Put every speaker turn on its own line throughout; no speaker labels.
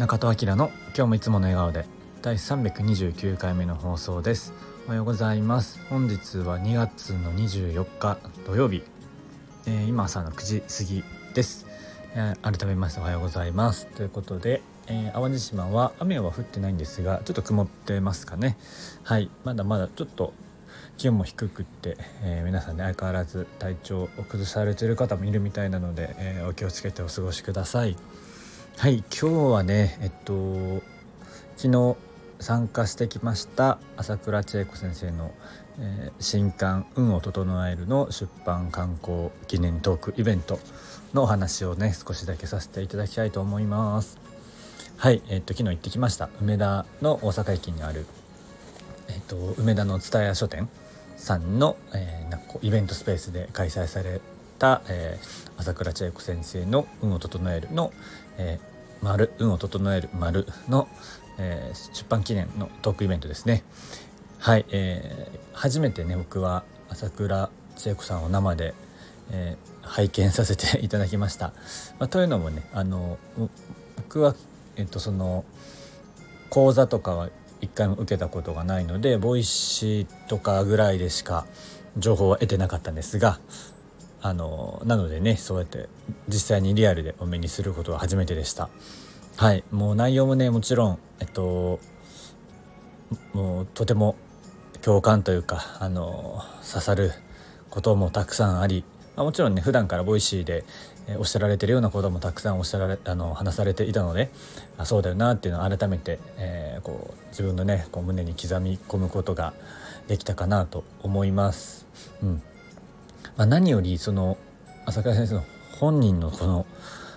中戸明の今日もいつもの笑顔で第329回目の放送です。おはようございます。本日は2月の24日土曜日、えー、今朝の9時過ぎです、えー、改めましておはようございます。ということで、えー、淡路島は雨は降ってないんですがちょっと曇ってますかね。はい。まだまだちょっと気温も低くって、えー、皆さんね相変わらず体調を崩されている方もいるみたいなので、えー、お気をつけてお過ごしください。はい今日はねえっと昨日参加してきました朝倉千恵子先生の、えー、新刊「運を整える」の出版観光記念トークイベントのお話をね少しだけさせていただきたいと思います。はいえっと昨日行ってきました。梅田の大阪駅にあるえっと梅田の蔦屋書店さんの、えー、なんかこうイベントスペースで開催された、えー、朝倉千恵子先生の「運を整えるの」えー、丸運を整える丸の、えー、出版記念のトークイベントですね。はい、えー、初めてね僕は朝倉千恵子さんを生で、えー、拝見させていただきました。まあ、というのもねあの僕は、えっと、その講座とかは一回も受けたことがないので Voicy とかぐらいでしか情報は得てなかったんですがあのなのでねそうやって実際にリアルでお目にすることは初めてでした。はい。もう内容もねもちろんえっともうとても共感というかあの刺さることもたくさんあり、まあ、もちろんね普段から Voicy でおっしゃられてるようなこともたくさんおっしゃられあの話されていたのであそうだよなっていうのを改めて、えー、こう自分のねこう胸に刻み込むことができたかなと思います。うん。まあ、何よりその朝倉先生の本人のこの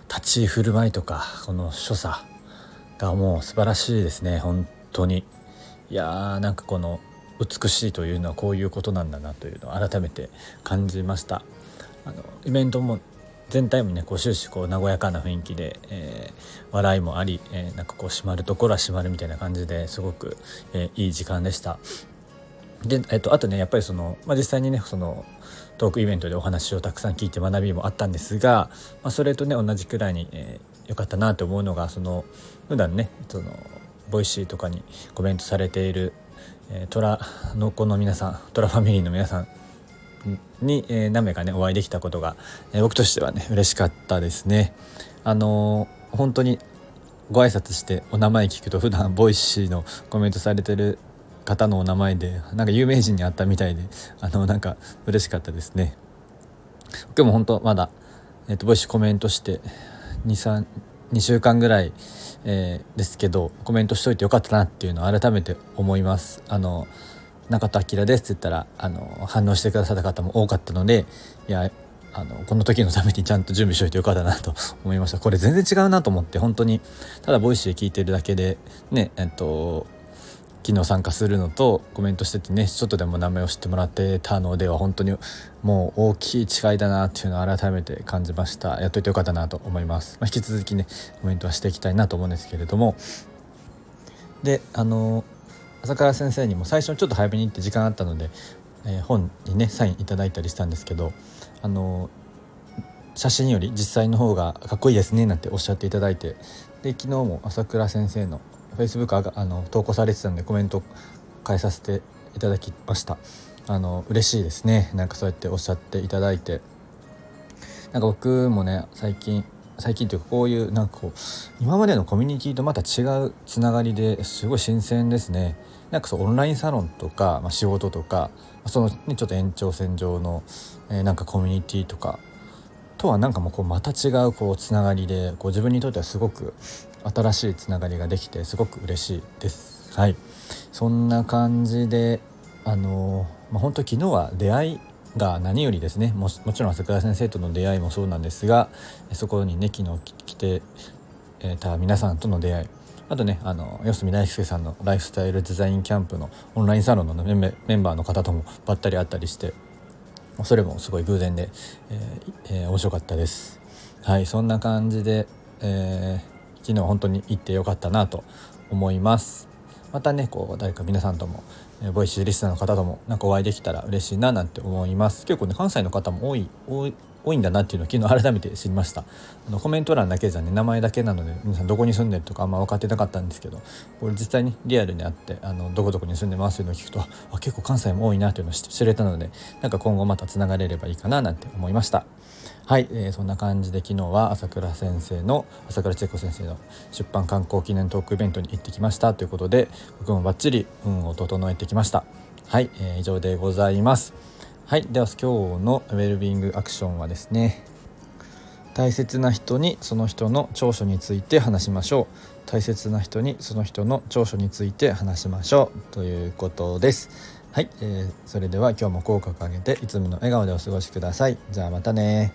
立ち居振る舞いとかこの所作がもう素晴らしいですね本当にいやーなんかこの美しいというのはこういうことなんだなというのを改めて感じましたあのイベントも全体もねこう終始こう和やかな雰囲気で、えー、笑いもあり、えー、なんかこう閉まるところは閉まるみたいな感じですごく、えー、いい時間でした。で、えっと、あとねやっぱりその、まあ、実際にねそのトークイベントでお話をたくさん聞いて学びもあったんですが、まあ、それとね同じくらいに、えー、よかったなと思うのがその普段ねその Voicy とかにコメントされている、えー、虎の子の皆さん虎ファミリーの皆さんに、えー、何名かねお会いできたことが、えー、僕としてはね嬉しかったですね。あのー、本当にご挨拶してお名前聞くと普段 Voicy のコメントされてる方のお名前でなんか有名人に会ったみたいであのなんか嬉しかったですね。今日も本当まだ、えーと、 Voicy コメントして23 2週間ぐらい、えー、ですけどコメントしといてよかったなっていうのを改めて思います。あの中田明です」って言ったらあの反応してくださった方も多かったのでいやあのこの時のためにちゃんと準備しといてよかったなと思いましたこれ全然違うなと思って本当にただ Voicy で聞いてるだけでねえっと昨日参加するのとコメントしててねちょっとでも名前を知ってもらってたのでは本当にもう大きい違いだなっていうのを改めて感じました。やっといてよかったなと思います、まあ、引き続きねコメントはしていきたいなと思うんですけれども。であの朝倉先生にも最初ちょっと早めに行って時間あったので、えー、本にねサインいただいたりしたんですけどあの写真より実際の方がかっこいいですねなんておっしゃっていただいてで昨日も朝倉先生の Facebook あの投稿されてたんでコメント返させていただきました。あの嬉しいですね。なんかそうやっておっしゃっていただいて。なんか僕もね最近最近というかこういうなんかこう今までのコミュニティとまた違うつながりですごい新鮮ですね。なんかそうオンラインサロンとか、まあ、仕事とかその、ね、ちょっと延長線上の、えー、なんかコミュニティとかとはなんかもうこうまた違うこうつながりでこう自分にとってはすごく新しいつながりができてすごく嬉しいです。はい。そんな感じであのー、まあ、本当昨日は出会いが何よりですね。ももちろん朝倉先生との出会いもそうなんですがそこにね昨日来てた皆さんとの出会い。あとねあの四隅大輔さんのライフスタイルデザインキャンプのオンラインサロンのメンバーの方ともばったり会ったりしてそれもすごい偶然で、えーえー、面白かったです。はいそんな感じで、えー、昨日本当に行ってよかったなと思います。またねこう誰か皆さんとも、えー、 Voicy リスナーの方ともなんかお会いできたら嬉しいななんて思います結構ね関西の方も多い多い多いんだなっていうのを昨日改めて知りました。あのコメント欄だけじゃね名前だけなので皆さんどこに住んでるとかあんま分かってなかったんですけどこれ実際にリアルに会ってあのどこどこに住んでますっていうのを聞くとあ結構関西も多いなっていうのを知れたのでなんか今後またつながれればいいかななんて思いました。はい、えー、そんな感じで昨日は朝倉先生の朝倉千恵子先生の出版観光記念トークイベントに行ってきました。ということで僕もバッチリ運を整えてきました。はい、えー、以上でございます。はいでは今日のウェルビングアクションはですね大切な人にその人の長所について話しましょう。大切な人にその人の長所について話しましょう。ということです。はい、えー、それでは今日も口角上げていつもの笑顔でお過ごしください。じゃあまたね